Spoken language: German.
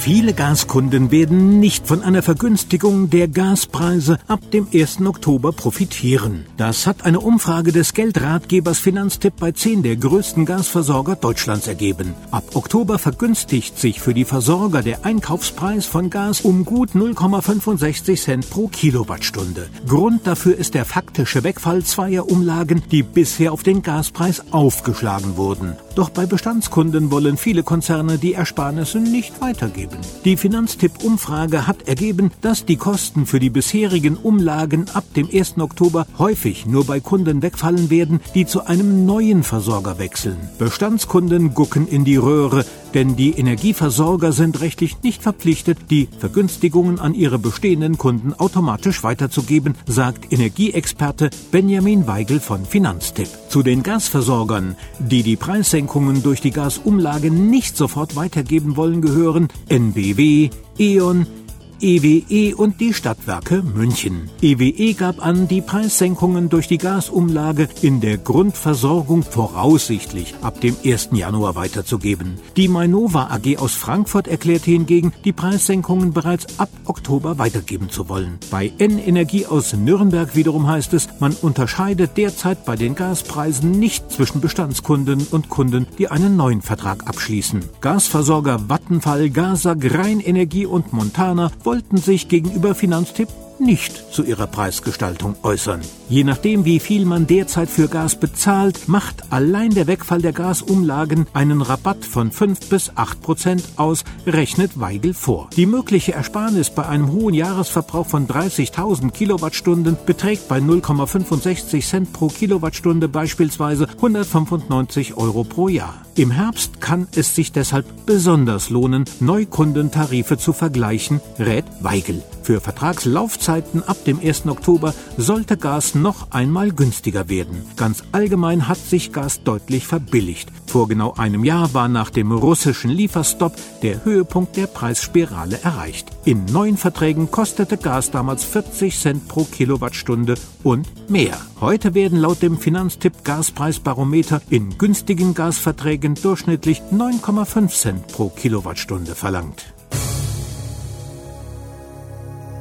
Viele Gaskunden werden nicht von einer Vergünstigung der Gaspreise ab dem 1. Oktober profitieren. Das hat eine Umfrage des Geldratgebers Finanztipp bei zehn der größten Gasversorger Deutschlands ergeben. Ab Oktober vergünstigt sich für die Versorger der Einkaufspreis von Gas um gut 0,65 Cent pro Kilowattstunde. Grund dafür ist der faktische Wegfall zweier Umlagen, die bisher auf den Gaspreis aufgeschlagen wurden. Doch bei Bestandskunden wollen viele Konzerne die Ersparnisse nicht weitergeben bleiben. Die Finanztipp-Umfrage hat ergeben, dass die Kosten für die bisherigen Umlagen ab dem 1. Oktober häufig nur bei Kunden wegfallen werden, die zu einem neuen Versorger wechseln. Bestandskunden gucken in die Röhre, denn die Energieversorger sind rechtlich nicht verpflichtet, die Vergünstigungen an ihre bestehenden Kunden automatisch weiterzugeben, sagt Energieexperte Benjamin Weigel von Finanztipp. Zu den Gasversorgern, die die Preissenkungen durch die Gasumlage nicht sofort weitergeben wollen, gehören NBW, E.ON, EWE e und die Stadtwerke München. EWE e gab an, die Preissenkungen durch die Gasumlage in der Grundversorgung voraussichtlich ab dem 1. Januar weiterzugeben. Die Mainova AG aus Frankfurt erklärte hingegen, die Preissenkungen bereits ab Oktober weitergeben zu wollen. Bei N-Energie aus Nürnberg wiederum heißt es, man unterscheidet derzeit bei den Gaspreisen nicht zwischen Bestandskunden und Kunden, die einen neuen Vertrag abschließen. Gasversorger Vattenfall, Gasag, Rheinenergie und Montana wollten sich gegenüber Finanztipp nicht zu ihrer Preisgestaltung äußern. Je nachdem, wie viel man derzeit für Gas bezahlt, macht allein der Wegfall der Gasumlagen einen Rabatt von 5 bis 8 Prozent aus, rechnet Weigel vor. Die mögliche Ersparnis bei einem hohen Jahresverbrauch von 30.000 Kilowattstunden beträgt bei 0,65 Cent pro Kilowattstunde beispielsweise 195 Euro pro Jahr. Im Herbst kann es sich deshalb besonders lohnen, Neukundentarife zu vergleichen, rät Weigel. Für Vertragslaufzeiten ab dem 1. Oktober sollte Gas noch einmal günstiger werden. Ganz allgemein hat sich Gas deutlich verbilligt. Vor genau einem Jahr war nach dem russischen Lieferstopp der Höhepunkt der Preisspirale erreicht. In neuen Verträgen kostete Gas damals 40 Cent pro Kilowattstunde und mehr. Heute werden laut dem Finanztipp Gaspreisbarometer in günstigen Gasverträgen durchschnittlich 9,5 Cent pro Kilowattstunde verlangt.